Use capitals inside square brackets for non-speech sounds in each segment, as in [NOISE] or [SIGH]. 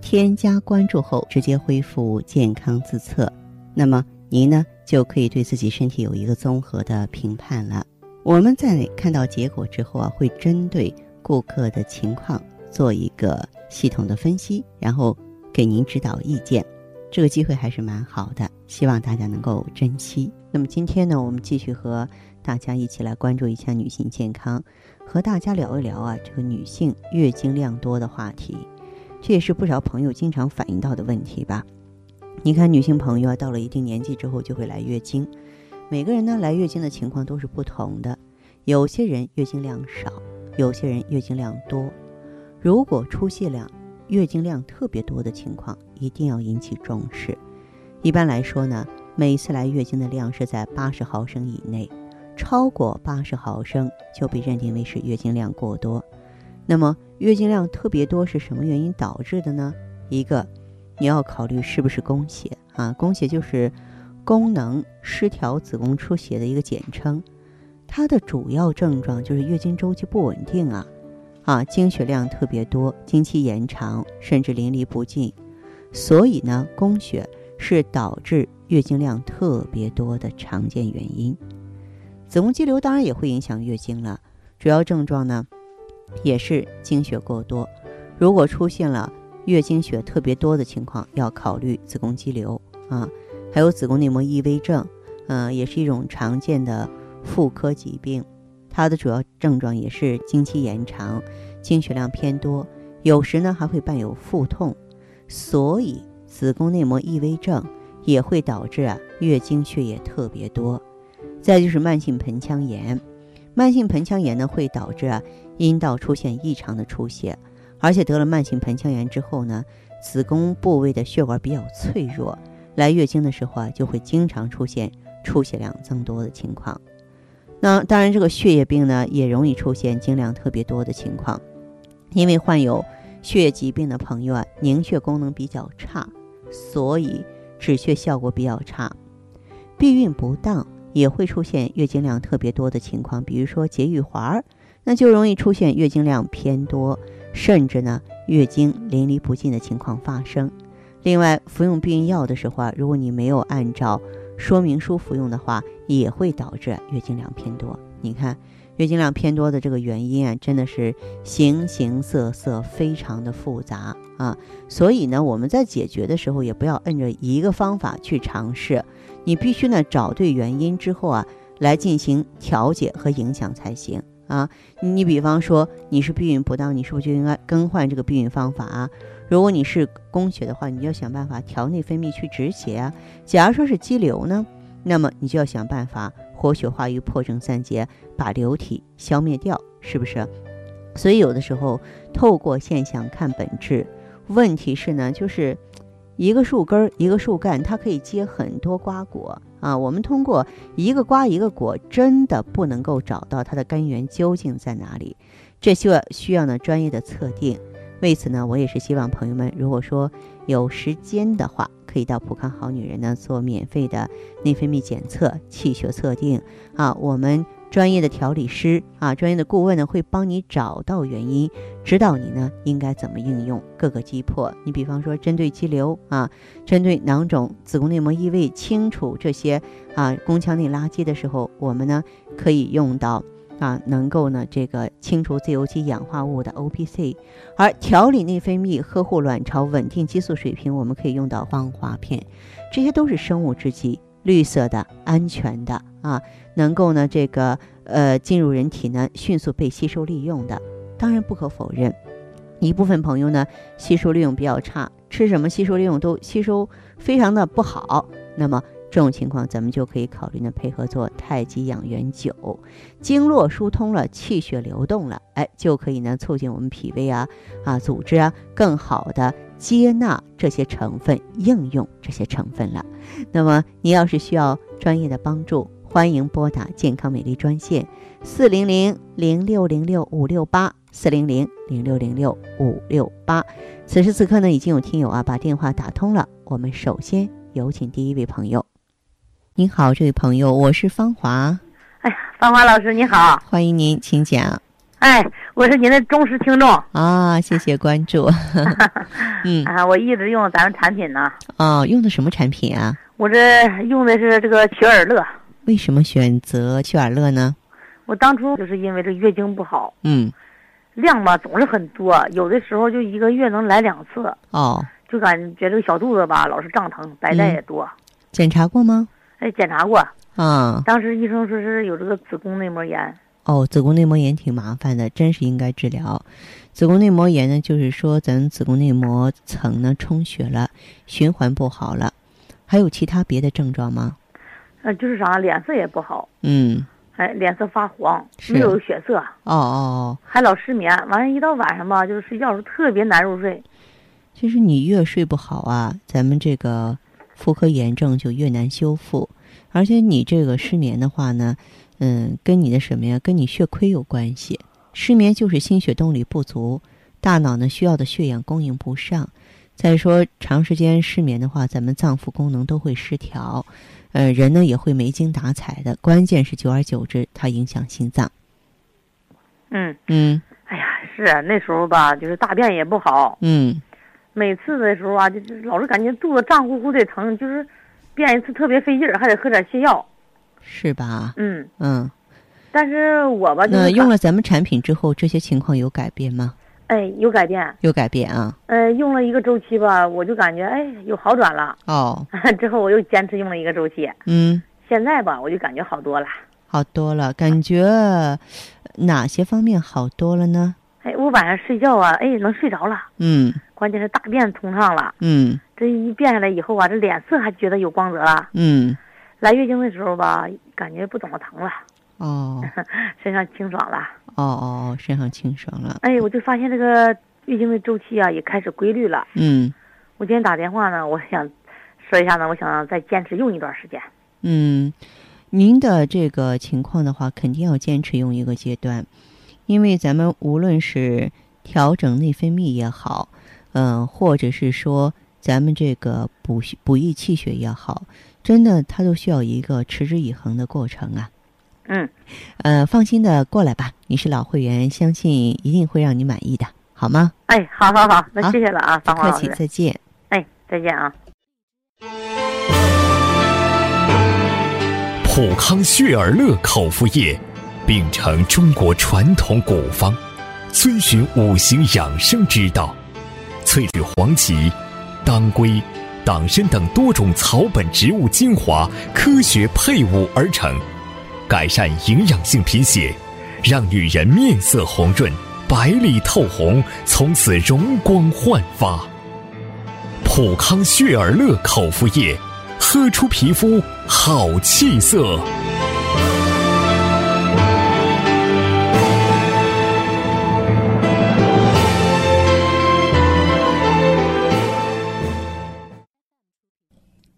添加关注后，直接恢复健康自测，那么您呢就可以对自己身体有一个综合的评判了。我们在看到结果之后啊，会针对顾客的情况做一个系统的分析，然后给您指导意见。这个机会还是蛮好的，希望大家能够珍惜。那么今天呢，我们继续和大家一起来关注一下女性健康，和大家聊一聊啊这个女性月经量多的话题。这也是不少朋友经常反映到的问题吧？你看，女性朋友啊，到了一定年纪之后就会来月经。每个人呢来月经的情况都是不同的，有些人月经量少，有些人月经量多。如果出现量月经量特别多的情况，一定要引起重视。一般来说呢，每次来月经的量是在八十毫升以内，超过八十毫升就被认定为是月经量过多。那么月经量特别多是什么原因导致的呢？一个，你要考虑是不是宫血啊？宫血就是功能失调子宫出血的一个简称，它的主要症状就是月经周期不稳定啊，啊，经血量特别多，经期延长，甚至淋漓不尽。所以呢，宫血是导致月经量特别多的常见原因。子宫肌瘤当然也会影响月经了，主要症状呢？也是经血过多，如果出现了月经血特别多的情况，要考虑子宫肌瘤啊，还有子宫内膜异位症，嗯，也是一种常见的妇科疾病，它的主要症状也是经期延长，经血量偏多，有时呢还会伴有腹痛，所以子宫内膜异位症也会导致啊月经血液特别多。再就是慢性盆腔炎，慢性盆腔炎呢会导致啊。阴道出现异常的出血，而且得了慢性盆腔炎之后呢，子宫部位的血管比较脆弱，来月经的时候啊，就会经常出现出血量增多的情况。那当然，这个血液病呢，也容易出现经量特别多的情况，因为患有血液疾病的朋友啊，凝血功能比较差，所以止血效果比较差。避孕不当也会出现月经量特别多的情况，比如说节育环儿。那就容易出现月经量偏多，甚至呢月经淋漓不尽的情况发生。另外，服用避孕药的时候啊，如果你没有按照说明书服用的话，也会导致月经量偏多。你看，月经量偏多的这个原因啊，真的是形形色色，非常的复杂啊。所以呢，我们在解决的时候，也不要摁着一个方法去尝试，你必须呢找对原因之后啊，来进行调节和影响才行。啊，你比方说你是避孕不当，你是不是就应该更换这个避孕方法啊？如果你是宫血的话，你就要想办法调内分泌去止血啊。假如说是肌瘤呢，那么你就要想办法活血化瘀、破症散结，把瘤体消灭掉，是不是？所以有的时候透过现象看本质，问题是呢，就是一个树根儿、一个树干，它可以结很多瓜果。啊，我们通过一个瓜一个果，真的不能够找到它的根源究竟在哪里，这需要需要呢专业的测定。为此呢，我也是希望朋友们，如果说有时间的话，可以到普康好女人呢做免费的内分泌检测、气血测定啊，我们。专业的调理师啊，专业的顾问呢，会帮你找到原因，指导你呢应该怎么应用各个击破。你比方说，针对肌瘤啊，针对囊肿、子宫内膜异位，清除这些啊宫腔内垃圾的时候，我们呢可以用到啊能够呢这个清除自由基氧化物的 O P C，而调理内分泌、呵护卵巢、稳定激素水平，我们可以用到芳华片，这些都是生物制剂。绿色的、安全的啊，能够呢这个呃进入人体呢迅速被吸收利用的。当然不可否认，一部分朋友呢吸收利用比较差，吃什么吸收利用都吸收非常的不好。那么这种情况咱们就可以考虑呢，配合做太极养元灸，经络疏通了，气血流动了，哎，就可以呢促进我们脾胃啊啊组织啊更好的接纳这些成分，应用这些成分了。那么你要是需要专业的帮助，欢迎拨打健康美丽专线四零零零六零六五六八四零零零六零六五六八。此时此刻呢，已经有听友啊把电话打通了，我们首先有请第一位朋友。您好，这位朋友，我是芳华。哎，芳华老师你好，欢迎您，请讲。哎，我是您的忠实听众啊，谢谢关注。[LAUGHS] 嗯啊，我一直用咱们产品呢。哦，用的什么产品啊？我这用的是这个曲尔乐。为什么选择曲尔乐呢？我当初就是因为这月经不好，嗯，量吧总是很多，有的时候就一个月能来两次。哦，就感觉这个小肚子吧老是胀疼，白带也多。检查过吗？哎，检查过。啊。当时医生说是有这个子宫内膜炎。哦，子宫内膜炎挺麻烦的，真是应该治疗。子宫内膜炎呢，就是说咱子宫内膜层呢充血了，循环不好了。还有其他别的症状吗？呃，就是啥，脸色也不好。嗯。哎，脸色发黄，没有血色。哦哦。还老失眠，完了，一到晚上吧，就是睡觉时候特别难入睡。其实你越睡不好啊，咱们这个妇科炎症就越难修复。而且你这个失眠的话呢，嗯，跟你的什么呀？跟你血亏有关系。失眠就是心血动力不足，大脑呢需要的血氧供应不上。再说长时间失眠的话，咱们脏腑功能都会失调，呃，人呢也会没精打采的。关键是久而久之，它影响心脏。嗯嗯。哎呀，是那时候吧，就是大便也不好。嗯。每次的时候啊，就是老是感觉肚子胀乎乎的疼，就是便一次特别费劲儿，还得喝点泻药。是吧？嗯嗯。但是我吧，那用了咱们产品之后，这些情况有改变吗？哎，有改变。有改变啊。呃，用了一个周期吧，我就感觉哎有好转了。哦。[LAUGHS] 之后我又坚持用了一个周期。嗯。现在吧，我就感觉好多了。好多了，感觉哪些方面好多了呢？晚上睡觉啊，哎，能睡着了。嗯。关键是大便通畅了。嗯。这一变下来以后啊，这脸色还觉得有光泽了。嗯。来月经的时候吧，感觉不怎么疼了。哦。[LAUGHS] 身上清爽了。哦哦，身上清爽了。哎，我就发现这个月经的周期啊，也开始规律了。嗯。我今天打电话呢，我想说一下呢，我想再坚持用一段时间。嗯，您的这个情况的话，肯定要坚持用一个阶段，因为咱们无论是调整内分泌也好，嗯，或者是说咱们这个补补益气血也好，真的它都需要一个持之以恒的过程啊。嗯，呃，放心的过来吧，你是老会员，相信一定会让你满意的，好吗？哎，好好好，那谢谢了啊，不客气，再见。哎，再见啊。普康血尔乐口服液，秉承中国传统古方，遵循五行养生之道，萃取黄芪、当归、党参等多种草本植物精华，科学配伍而成，改善营养性贫血，让女人面色红润、白里透红，从此容光焕发。普康血尔乐口服液。喝出皮肤好气色。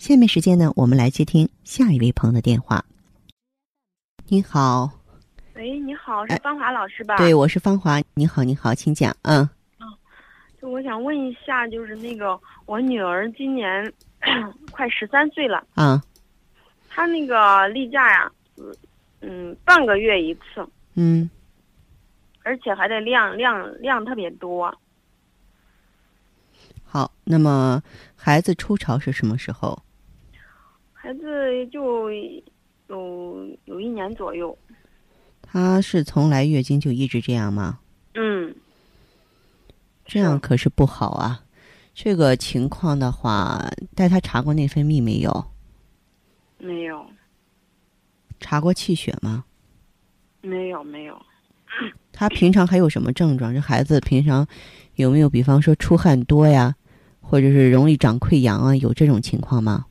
下面时间呢，我们来接听下一位朋友的电话。你好，喂，你好，是芳华老师吧？对，我是芳华。你好，你好，请讲。嗯，嗯，就我想问一下，就是那个我女儿今年 [COUGHS] 快十三岁了。啊。她那个例假呀，嗯，半个月一次，嗯，而且还得量量量特别多。好，那么孩子初潮是什么时候？孩子就有有一年左右。他是从来月经就一直这样吗？嗯，这样可是不好啊。这个情况的话，带他查过内分泌没有？没有，查过气血吗？没有，没有。他平常还有什么症状？这孩子平常有没有，比方说出汗多呀，或者是容易长溃疡啊？有这种情况吗？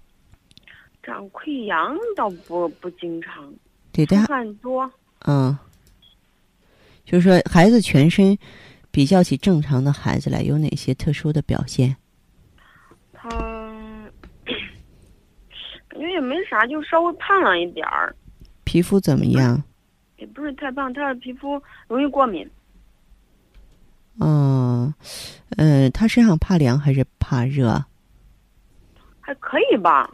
长溃疡倒不不经常，对，出汗多。嗯，就是说孩子全身比较起正常的孩子来，有哪些特殊的表现？他感觉也没啥，就稍微胖了一点儿。皮肤怎么样？也不是太胖，他的皮肤容易过敏。嗯，呃，他身上怕凉还是怕热？还可以吧。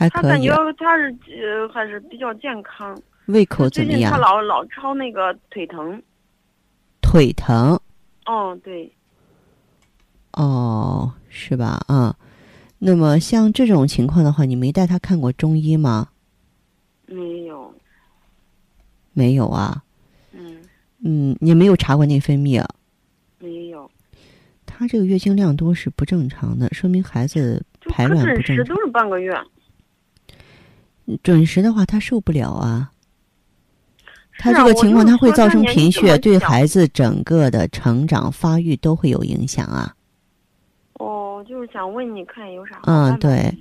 还可以。他感觉他是呃还是比较健康。胃口怎么样？他老老超那个腿疼。腿疼。哦，对。哦，是吧？啊，那么像这种情况的话，你没带他看过中医吗？没有。没有啊。嗯。嗯，你没有查过内分泌？没有。他这个月经量多是不正常的，说明孩子排卵不正常。都是半个月。准时的话，他受不了啊。他这个情况，他会造成贫血，对孩子整个的成长发育都会有影响啊。哦，就是想问你看有啥？嗯，对，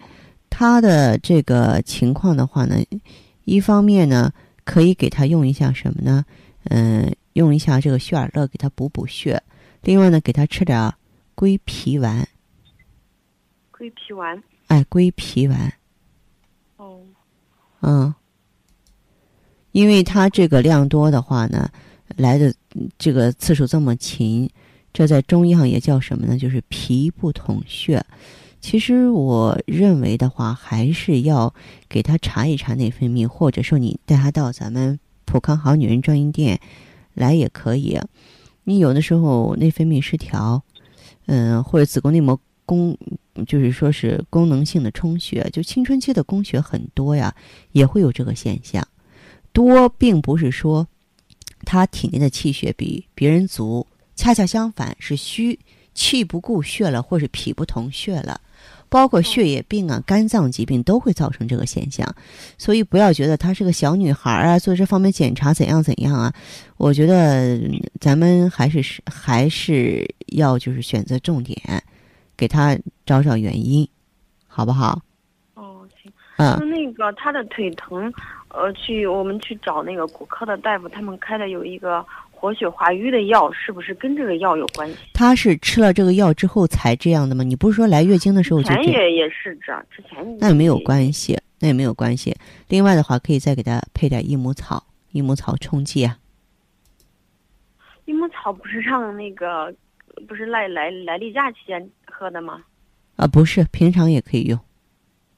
他的这个情况的话呢，一方面呢，可以给他用一下什么呢？嗯，用一下这个血尔乐给他补补血。另外呢，给他吃点归脾丸。归脾丸。哎，归脾丸。哦。嗯。因为他这个量多的话呢，来的这个次数这么勤，这在中医上也叫什么呢？就是脾不统血。其实我认为的话，还是要给他查一查内分泌，或者说你带他到咱们普康好女人专营店来也可以。你有的时候内分泌失调，嗯，或者子宫内膜宫，就是说是功能性的充血，就青春期的宫血很多呀，也会有这个现象。多并不是说他体内的气血比别人足，恰恰相反是虚，气不固血了，或是脾不统血了，包括血液病啊、肝脏疾病都会造成这个现象。所以不要觉得她是个小女孩啊，做这方面检查怎样怎样啊。我觉得咱们还是还是要就是选择重点，给他找找原因，好不好？哦，行。嗯，那个他的腿疼。呃，去我们去找那个骨科的大夫，他们开的有一个活血化瘀的药，是不是跟这个药有关系？他是吃了这个药之后才这样的吗？你不是说来月经的时候就？之前也也是这，之前那也没有关系，那也没有关系。另外的话，可以再给他配点益母草，益母草冲剂啊。益母草不是让那个，不是来来来例假期间喝的吗？啊，不是，平常也可以用。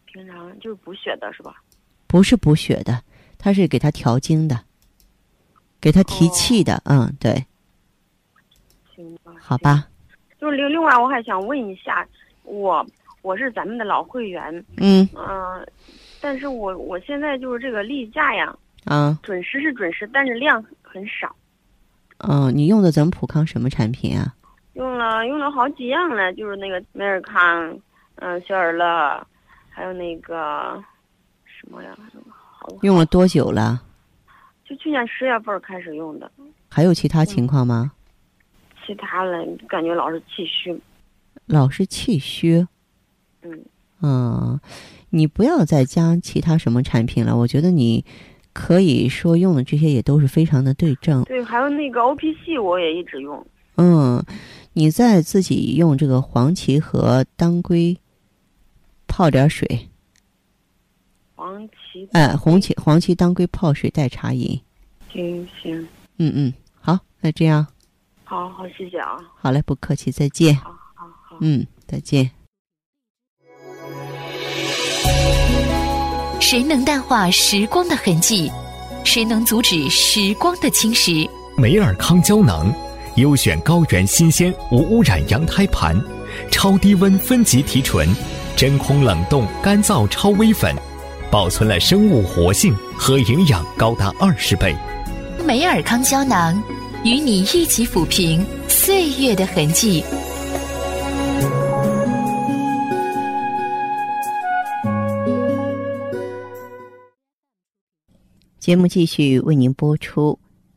平常就是补血的是吧？不是补血的，它是给它调经的，给它提气的。嗯，对。行吧。好吧。就是另另外，我还想问一下，我我是咱们的老会员。嗯。嗯，但是我我现在就是这个例假呀。啊。准时是准时，但是量很少。嗯，你用的咱们普康什么产品啊？用了用了好几样了，就是那个美尔康，嗯，小尔乐，还有那个。什么呀？用了多久了？就去年十月份开始用的。还有其他情况吗？其他的感觉老是气虚。老是气虚。嗯。嗯，你不要再加其他什么产品了。我觉得你可以说用的这些也都是非常的对症。对，还有那个 O P C 我也一直用。嗯，你再自己用这个黄芪和当归泡点水。黄芪，哎，红芪、黄芪、当归泡水代茶饮。行行，嗯嗯，好，那这样。好好，谢谢啊。好嘞，不客气，再见。好好好。嗯，再见。谁能淡化时光的痕迹？谁能阻止时光的侵蚀？美尔康胶囊，优选高原新鲜无污染羊胎盘，超低温分级提纯，真空冷冻干燥超微粉。保存了生物活性和营养高达二十倍。美尔康胶囊，与你一起抚平岁月的痕迹。节目继续为您播出。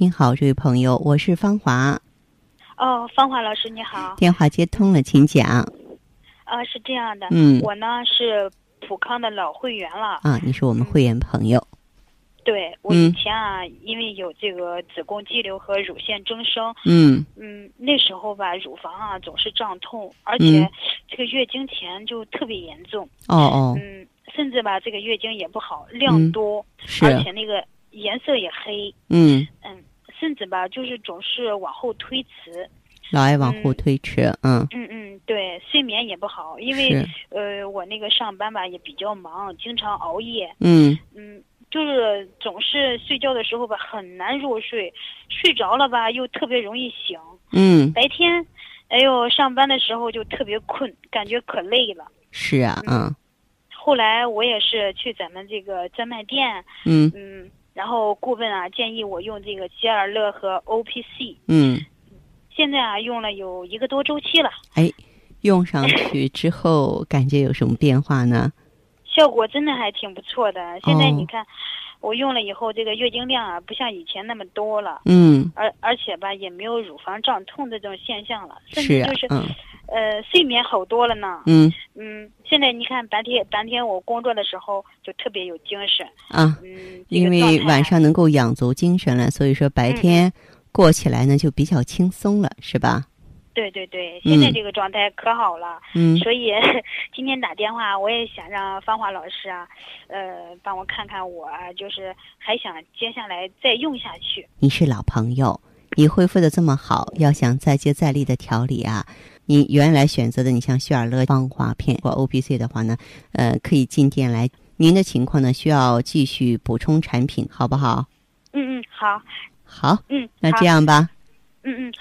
您好，这位朋友，我是芳华。哦，芳华老师你好。电话接通了，请讲。啊，是这样的，嗯，我呢是普康的老会员了。啊，你是我们会员朋友。对，我以前啊，因为有这个子宫肌瘤和乳腺增生，嗯嗯，那时候吧，乳房啊总是胀痛，而且这个月经前就特别严重。哦哦。嗯，甚至吧，这个月经也不好，量多，而且那个颜色也黑。嗯嗯。甚至吧，就是总是往后推迟，老爱往后推迟，嗯嗯嗯，对，睡眠也不好，因为呃，我那个上班吧也比较忙，经常熬夜，嗯嗯，就是总是睡觉的时候吧很难入睡，睡着了吧又特别容易醒，嗯，白天，哎呦，上班的时候就特别困，感觉可累了。是啊，嗯。后来我也是去咱们这个专卖店，嗯嗯。然后顾问啊建议我用这个吉尔乐和 O P C。嗯，现在啊用了有一个多周期了。哎，用上去之后感觉有什么变化呢？效果真的还挺不错的。现在你看，我用了以后，这个月经量啊不像以前那么多了。嗯。而而且吧也没有乳房胀痛这种现象了，甚至就是嗯。呃，睡眠好多了呢。嗯嗯，现在你看白天白天我工作的时候就特别有精神啊。嗯，因为晚上能够养足精神了，所以说白天过起来呢就比较轻松了，是吧？对对对，现在这个状态可好了。嗯。所以 [LAUGHS] 今天打电话，我也想让芳华老师啊，呃，帮我看看我，就是还想接下来再用下去。你是老朋友，你恢复的这么好，要想再接再厉的调理啊。你原来选择的，你像旭尔乐芳华片或 O P C 的话呢，呃，可以进店来。您的情况呢，需要继续补充产品，好不好？嗯嗯，好。好。嗯，那这样吧。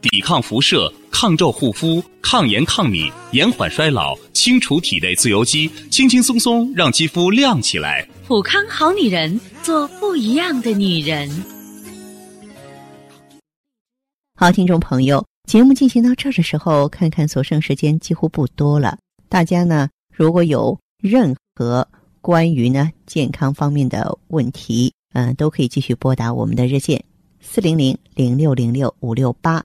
抵抗辐射，抗皱护肤，抗炎抗敏，延缓衰老，清除体内自由基，轻轻松松让肌肤亮起来。普康好女人，做不一样的女人。好，听众朋友。节目进行到这儿的时候，看看所剩时间几乎不多了。大家呢，如果有任何关于呢健康方面的问题，嗯，都可以继续拨打我们的热线四零零零六零六五六八